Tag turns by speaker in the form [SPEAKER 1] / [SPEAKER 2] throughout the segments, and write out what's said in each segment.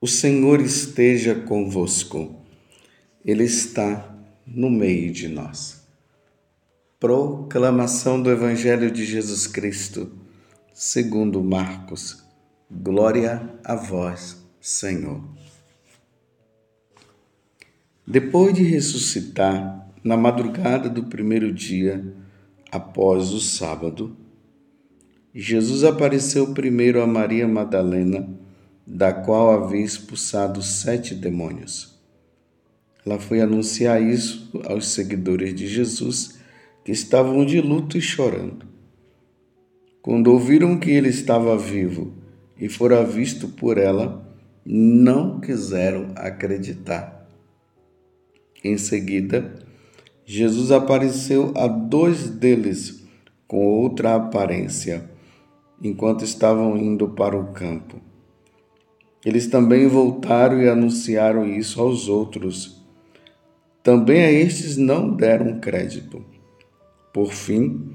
[SPEAKER 1] O Senhor esteja convosco, Ele está no meio de nós. Proclamação do Evangelho de Jesus Cristo, segundo Marcos. Glória a vós, Senhor. Depois de ressuscitar, na madrugada do primeiro dia, após o sábado, Jesus apareceu primeiro a Maria Madalena da qual havia expulsado sete demônios. Ela foi anunciar isso aos seguidores de Jesus, que estavam de luto e chorando. Quando ouviram que ele estava vivo e fora visto por ela, não quiseram acreditar. Em seguida, Jesus apareceu a dois deles com outra aparência, enquanto estavam indo para o campo. Eles também voltaram e anunciaram isso aos outros. Também a estes não deram crédito. Por fim,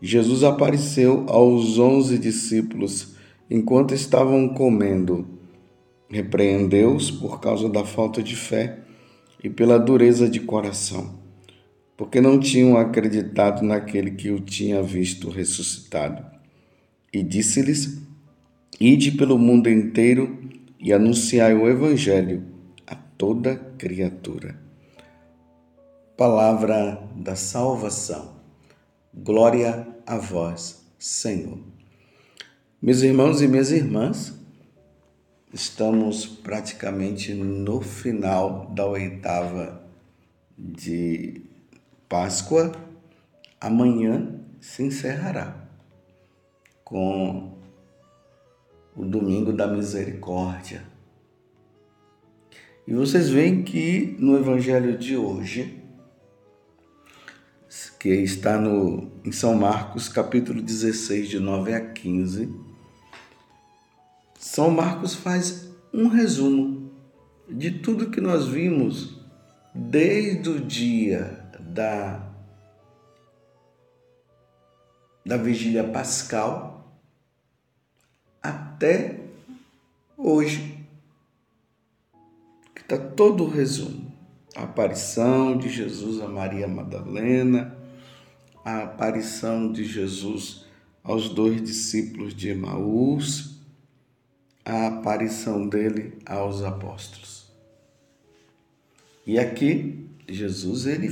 [SPEAKER 1] Jesus apareceu aos onze discípulos enquanto estavam comendo. Repreendeu-os por causa da falta de fé e pela dureza de coração, porque não tinham acreditado naquele que o tinha visto ressuscitado. E disse-lhes: Ide pelo mundo inteiro e anunciai o Evangelho a toda criatura. Palavra da salvação. Glória a vós, Senhor. Meus irmãos e minhas irmãs, estamos praticamente no final da oitava de Páscoa. Amanhã se encerrará com o domingo da misericórdia. E vocês veem que no evangelho de hoje, que está no, em São Marcos, capítulo 16, de 9 a 15, São Marcos faz um resumo de tudo que nós vimos desde o dia da, da vigília pascal até hoje. Que está todo o resumo. A aparição de Jesus a Maria Madalena, a aparição de Jesus aos dois discípulos de Emaús, a aparição dele aos apóstolos. E aqui Jesus ele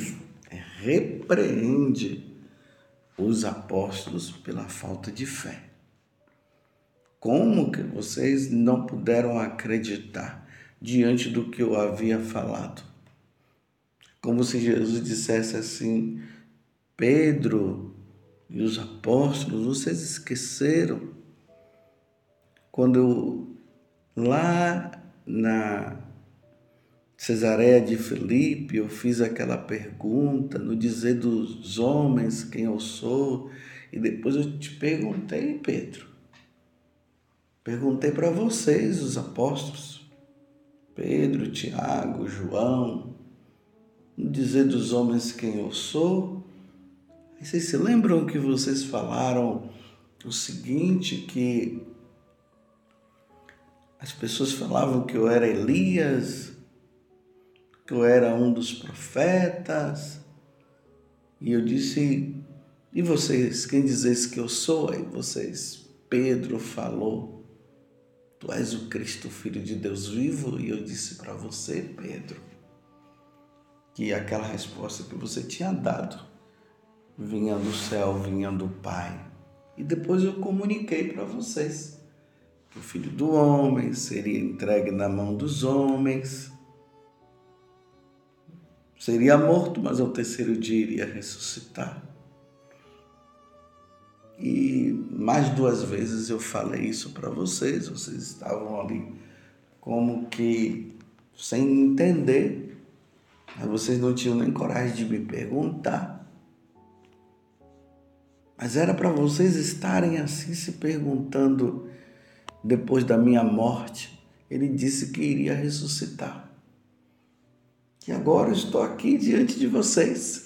[SPEAKER 1] repreende os apóstolos pela falta de fé. Como que vocês não puderam acreditar diante do que eu havia falado? Como se Jesus dissesse assim: Pedro e os apóstolos, vocês esqueceram quando eu, lá na Cesareia de Filipe, eu fiz aquela pergunta no dizer dos homens quem eu sou, e depois eu te perguntei, Pedro, Perguntei para vocês, os apóstolos, Pedro, Tiago, João, dizer dos homens quem eu sou. E vocês se lembram que vocês falaram o seguinte, que as pessoas falavam que eu era Elias, que eu era um dos profetas, e eu disse, e vocês, quem dizes que eu sou? Aí vocês, Pedro falou, Tu és o Cristo, Filho de Deus vivo, e eu disse para você, Pedro, que aquela resposta que você tinha dado vinha do céu, vinha do Pai. E depois eu comuniquei para vocês que o Filho do Homem seria entregue na mão dos homens, seria morto, mas ao terceiro dia iria ressuscitar. E mais duas vezes eu falei isso para vocês, vocês estavam ali como que sem entender, mas vocês não tinham nem coragem de me perguntar. Mas era para vocês estarem assim se perguntando depois da minha morte. Ele disse que iria ressuscitar. E agora estou aqui diante de vocês.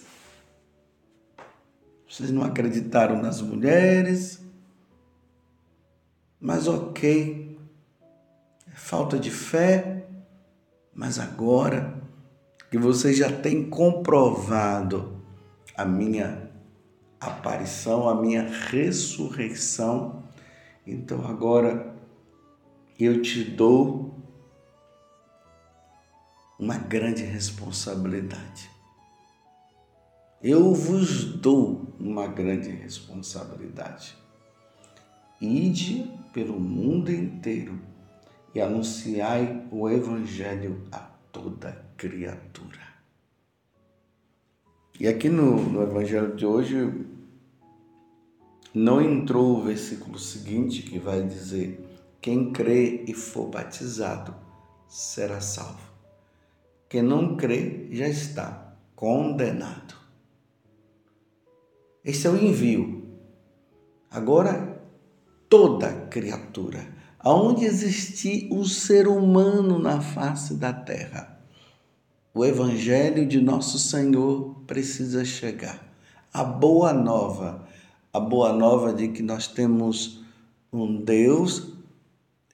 [SPEAKER 1] Vocês não acreditaram nas mulheres, mas ok, falta de fé, mas agora que você já tem comprovado a minha aparição, a minha ressurreição, então agora eu te dou uma grande responsabilidade. Eu vos dou uma grande responsabilidade. Ide pelo mundo inteiro e anunciai o Evangelho a toda criatura. E aqui no, no Evangelho de hoje não entrou o versículo seguinte que vai dizer: Quem crê e for batizado será salvo. Quem não crê já está condenado. Esse é o envio. Agora, toda criatura, aonde existir o ser humano na face da terra, o Evangelho de nosso Senhor precisa chegar. A boa nova, a boa nova de que nós temos um Deus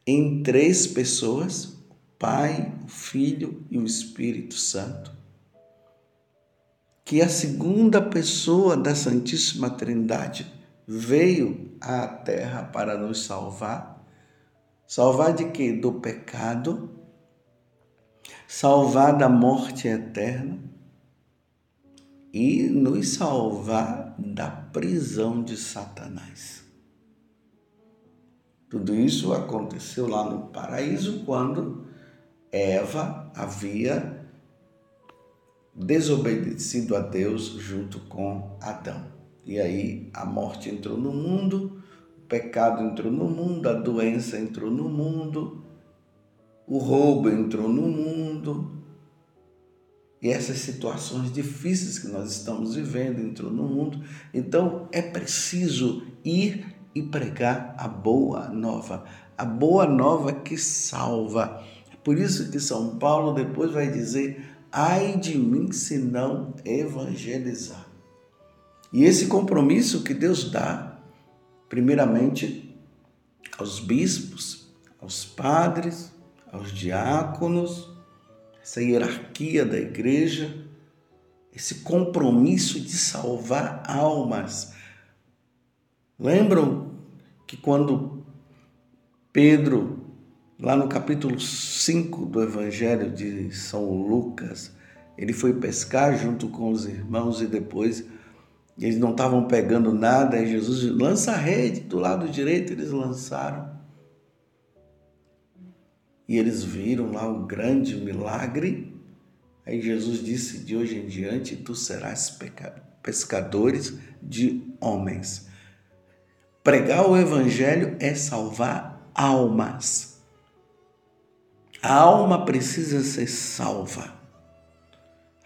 [SPEAKER 1] em três pessoas: o Pai, o Filho e o Espírito Santo que a segunda pessoa da Santíssima Trindade veio à Terra para nos salvar. Salvar de quê? Do pecado, salvar da morte eterna e nos salvar da prisão de Satanás. Tudo isso aconteceu lá no paraíso quando Eva havia desobedecido a Deus junto com Adão. E aí a morte entrou no mundo, o pecado entrou no mundo, a doença entrou no mundo, o roubo entrou no mundo. E essas situações difíceis que nós estamos vivendo entrou no mundo. Então é preciso ir e pregar a boa nova, a boa nova que salva. Por isso que São Paulo depois vai dizer ai de mim se não evangelizar. E esse compromisso que Deus dá, primeiramente aos bispos, aos padres, aos diáconos, essa hierarquia da igreja, esse compromisso de salvar almas. Lembram que quando Pedro Lá no capítulo 5 do Evangelho de São Lucas, ele foi pescar junto com os irmãos e depois eles não estavam pegando nada, e Jesus lança a rede do lado direito, eles lançaram. E eles viram lá o grande milagre. Aí Jesus disse: De hoje em diante tu serás pescadores de homens. Pregar o evangelho é salvar almas. A alma precisa ser salva.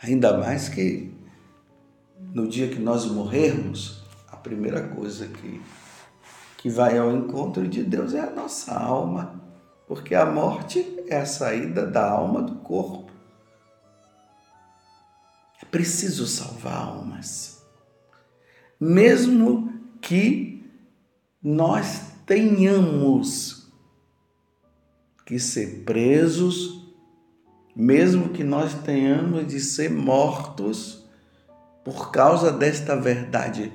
[SPEAKER 1] Ainda mais que no dia que nós morrermos, a primeira coisa que, que vai ao encontro de Deus é a nossa alma, porque a morte é a saída da alma do corpo. É preciso salvar almas. Mesmo que nós tenhamos que ser presos, mesmo que nós tenhamos de ser mortos por causa desta verdade.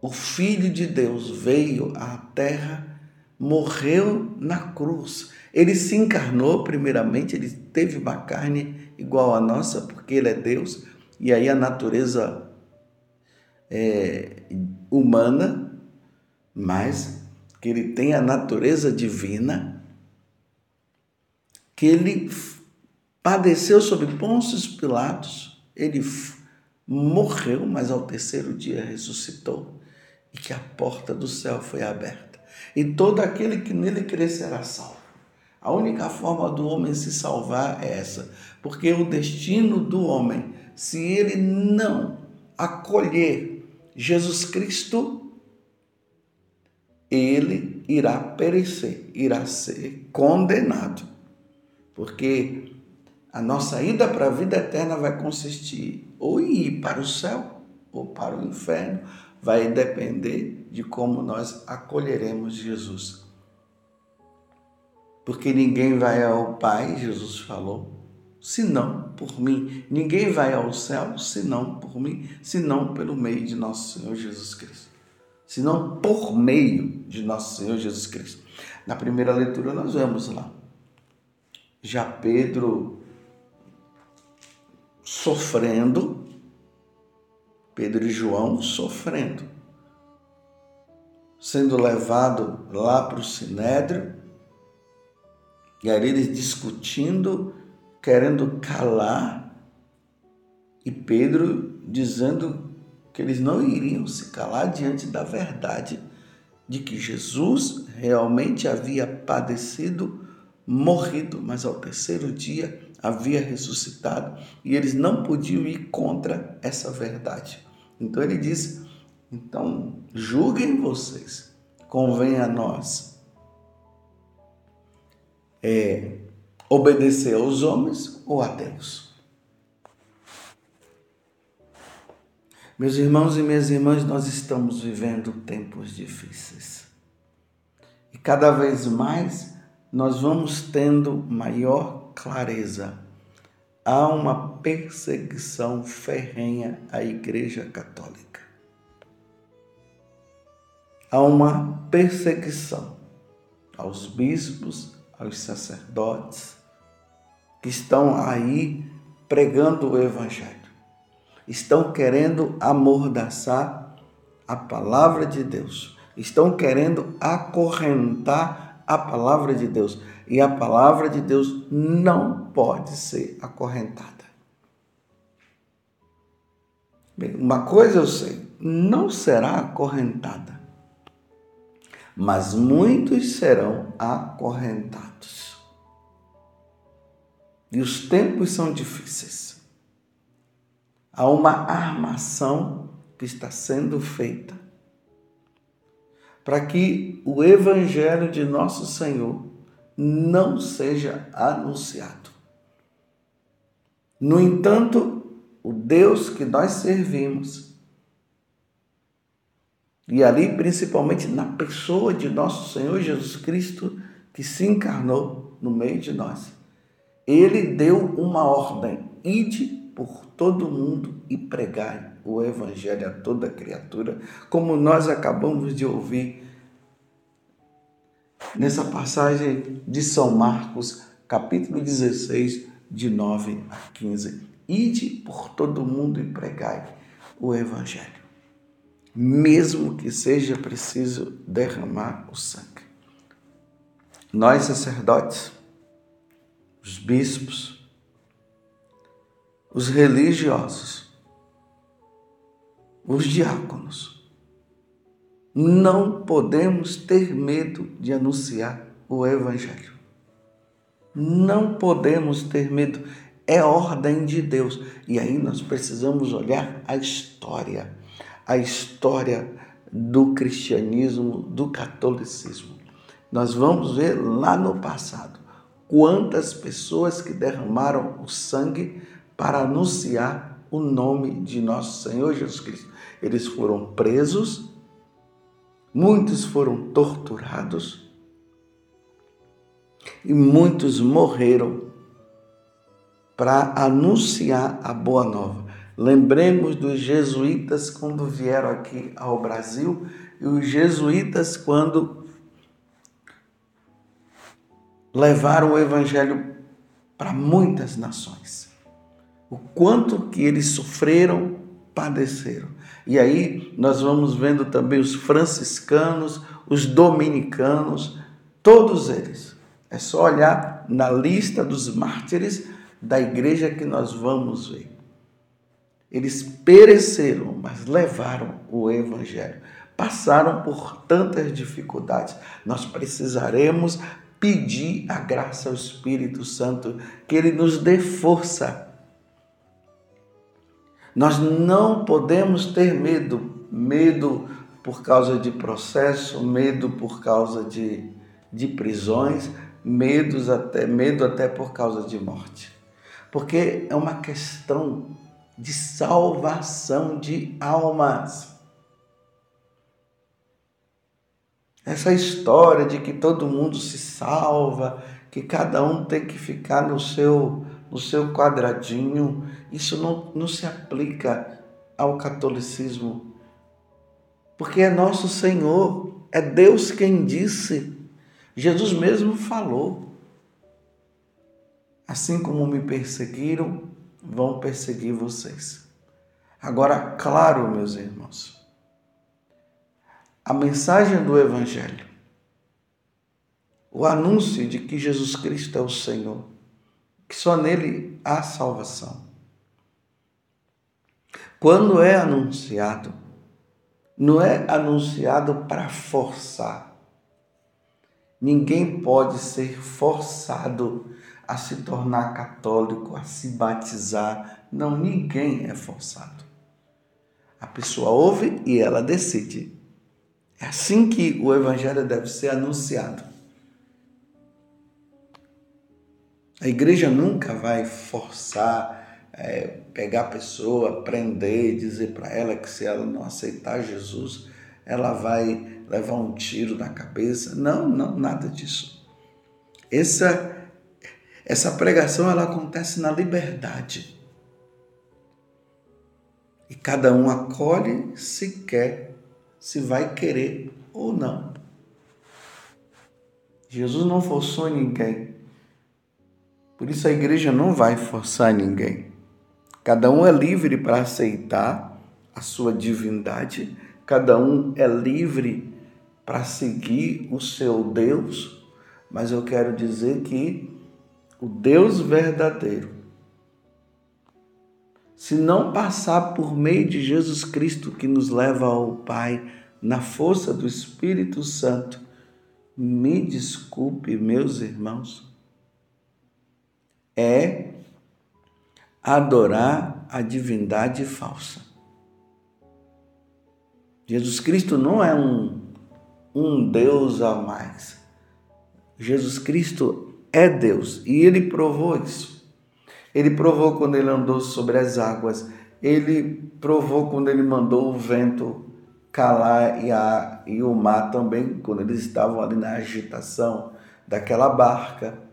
[SPEAKER 1] O Filho de Deus veio à terra, morreu na cruz. Ele se encarnou, primeiramente, ele teve uma carne igual à nossa, porque ele é Deus, e aí a natureza é, humana, mas que ele tem a natureza divina que ele padeceu sob Pôncio Pilatos, ele morreu, mas ao terceiro dia ressuscitou e que a porta do céu foi aberta. E todo aquele que nele crer será salvo. A única forma do homem se salvar é essa, porque o destino do homem, se ele não acolher Jesus Cristo, ele irá perecer, irá ser condenado porque a nossa ida para a vida eterna vai consistir ou em ir para o céu ou para o inferno, vai depender de como nós acolheremos Jesus. Porque ninguém vai ao Pai, Jesus falou, senão por mim. Ninguém vai ao céu senão por mim, senão pelo meio de nosso Senhor Jesus Cristo. Senão por meio de nosso Senhor Jesus Cristo. Na primeira leitura nós vemos lá. Já Pedro sofrendo, Pedro e João sofrendo, sendo levado lá para o Sinédrio, e ali eles discutindo, querendo calar, e Pedro dizendo que eles não iriam se calar diante da verdade de que Jesus realmente havia padecido, morrido, mas ao terceiro dia havia ressuscitado e eles não podiam ir contra essa verdade. Então ele diz: então julguem vocês, convém a nós é, obedecer aos homens ou a Deus. Meus irmãos e minhas irmãs, nós estamos vivendo tempos difíceis. E cada vez mais nós vamos tendo maior clareza. Há uma perseguição ferrenha à Igreja Católica. Há uma perseguição aos bispos, aos sacerdotes que estão aí pregando o Evangelho estão querendo amordaçar a palavra de Deus, estão querendo acorrentar a palavra de Deus. E a palavra de Deus não pode ser acorrentada. Bem, uma coisa eu sei, não será acorrentada, mas muitos serão acorrentados. E os tempos são difíceis há uma armação que está sendo feita para que o Evangelho de nosso Senhor não seja anunciado. No entanto, o Deus que nós servimos, e ali principalmente na pessoa de nosso Senhor Jesus Cristo, que se encarnou no meio de nós, ele deu uma ordem: ide por todo mundo e pregai o Evangelho a toda criatura, como nós acabamos de ouvir nessa passagem de São Marcos, capítulo 16, de 9 a 15. Ide por todo mundo e pregai o Evangelho, mesmo que seja preciso derramar o sangue. Nós, sacerdotes, os bispos, os religiosos, os diáconos. Não podemos ter medo de anunciar o Evangelho. Não podemos ter medo. É ordem de Deus. E aí nós precisamos olhar a história, a história do cristianismo, do catolicismo. Nós vamos ver lá no passado quantas pessoas que derramaram o sangue para anunciar o nome de nosso Senhor Jesus Cristo. Eles foram presos, muitos foram torturados e muitos morreram para anunciar a boa nova. Lembremos dos jesuítas quando vieram aqui ao Brasil e os jesuítas quando levaram o evangelho para muitas nações o quanto que eles sofreram, padeceram. E aí nós vamos vendo também os franciscanos, os dominicanos, todos eles. É só olhar na lista dos mártires da igreja que nós vamos ver. Eles pereceram, mas levaram o evangelho. Passaram por tantas dificuldades. Nós precisaremos pedir a graça ao Espírito Santo que ele nos dê força nós não podemos ter medo, medo por causa de processo, medo por causa de, de prisões, medos até, medo até por causa de morte. Porque é uma questão de salvação de almas. Essa história de que todo mundo se salva, que cada um tem que ficar no seu, no seu quadradinho, isso não, não se aplica ao catolicismo. Porque é nosso Senhor, é Deus quem disse. Jesus mesmo falou. Assim como me perseguiram, vão perseguir vocês. Agora, claro, meus irmãos, a mensagem do Evangelho, o anúncio de que Jesus Cristo é o Senhor, que só nele há salvação. Quando é anunciado, não é anunciado para forçar. Ninguém pode ser forçado a se tornar católico, a se batizar. Não, ninguém é forçado. A pessoa ouve e ela decide. É assim que o evangelho deve ser anunciado. A igreja nunca vai forçar, é, pegar a pessoa, prender, dizer para ela que se ela não aceitar Jesus, ela vai levar um tiro na cabeça. Não, não, nada disso. Essa essa pregação ela acontece na liberdade. E cada um acolhe se quer se vai querer ou não. Jesus não forçou ninguém. Por isso a igreja não vai forçar ninguém. Cada um é livre para aceitar a sua divindade, cada um é livre para seguir o seu Deus, mas eu quero dizer que o Deus verdadeiro se não passar por meio de Jesus Cristo que nos leva ao Pai na força do Espírito Santo, me desculpe, meus irmãos, é adorar a divindade falsa. Jesus Cristo não é um, um Deus a mais. Jesus Cristo é Deus e ele provou isso. Ele provou quando ele andou sobre as águas. Ele provou quando ele mandou o vento calar e, a, e o mar também, quando eles estavam ali na agitação daquela barca.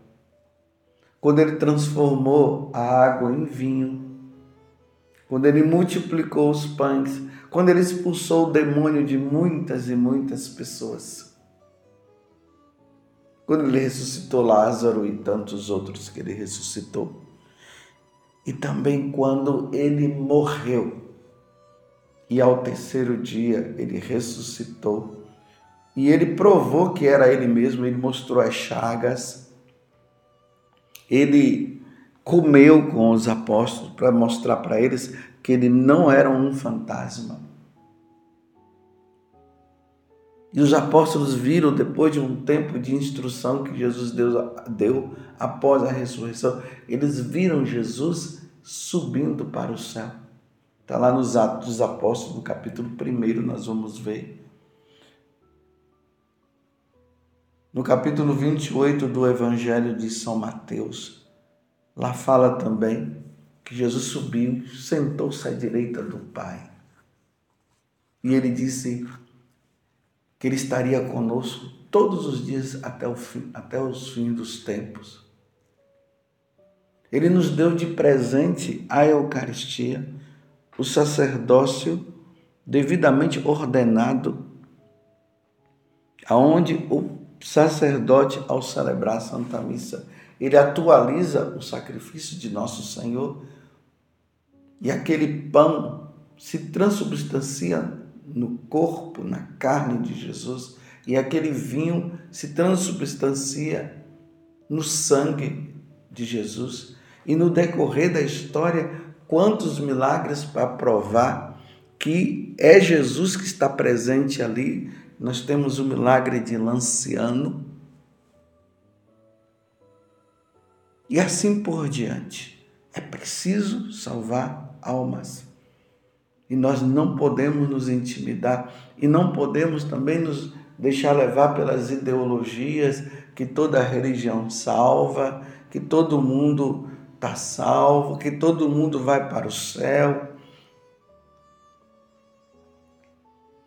[SPEAKER 1] Quando ele transformou a água em vinho. Quando ele multiplicou os pães. Quando ele expulsou o demônio de muitas e muitas pessoas. Quando ele ressuscitou Lázaro e tantos outros que ele ressuscitou e também quando ele morreu. E ao terceiro dia ele ressuscitou. E ele provou que era ele mesmo, ele mostrou as chagas. Ele comeu com os apóstolos para mostrar para eles que ele não era um fantasma. E os apóstolos viram, depois de um tempo de instrução que Jesus deu, após a ressurreição, eles viram Jesus subindo para o céu. Está lá nos Atos dos Apóstolos, no capítulo 1, nós vamos ver. No capítulo 28 do Evangelho de São Mateus, lá fala também que Jesus subiu, sentou-se à direita do Pai. E ele disse que ele estaria conosco todos os dias até, o fim, até os fins dos tempos. Ele nos deu de presente a Eucaristia, o sacerdócio devidamente ordenado, aonde o sacerdote, ao celebrar a Santa Missa, ele atualiza o sacrifício de nosso Senhor e aquele pão se transubstancia no corpo, na carne de Jesus, e aquele vinho se transubstancia no sangue de Jesus. E no decorrer da história, quantos milagres para provar que é Jesus que está presente ali. Nós temos o milagre de Lanciano. E assim por diante. É preciso salvar almas. E nós não podemos nos intimidar e não podemos também nos deixar levar pelas ideologias que toda religião salva, que todo mundo está salvo, que todo mundo vai para o céu.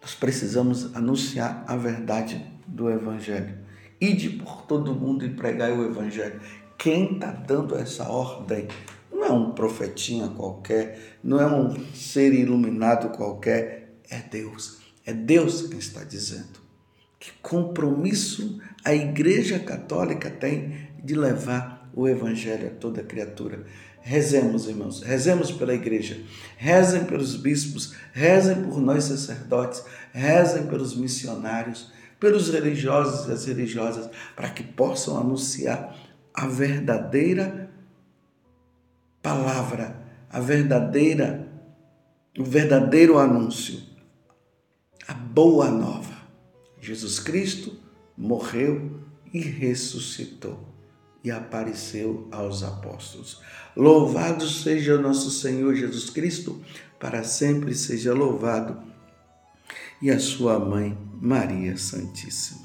[SPEAKER 1] Nós precisamos anunciar a verdade do Evangelho. Ide por todo mundo e pregai o Evangelho. Quem está dando essa ordem não é um profetinha qualquer, não é um ser iluminado qualquer, é Deus. É Deus quem está dizendo. Que compromisso a Igreja Católica tem de levar o Evangelho a toda criatura. Rezemos, irmãos, rezemos pela igreja, rezem pelos bispos, rezem por nós sacerdotes, rezem pelos missionários, pelos religiosos e as religiosas, para que possam anunciar a verdadeira palavra, a verdadeira, o verdadeiro anúncio, a boa nova. Jesus Cristo morreu e ressuscitou e apareceu aos apóstolos. Louvado seja nosso Senhor Jesus Cristo, para sempre seja louvado, e a sua mãe, Maria Santíssima.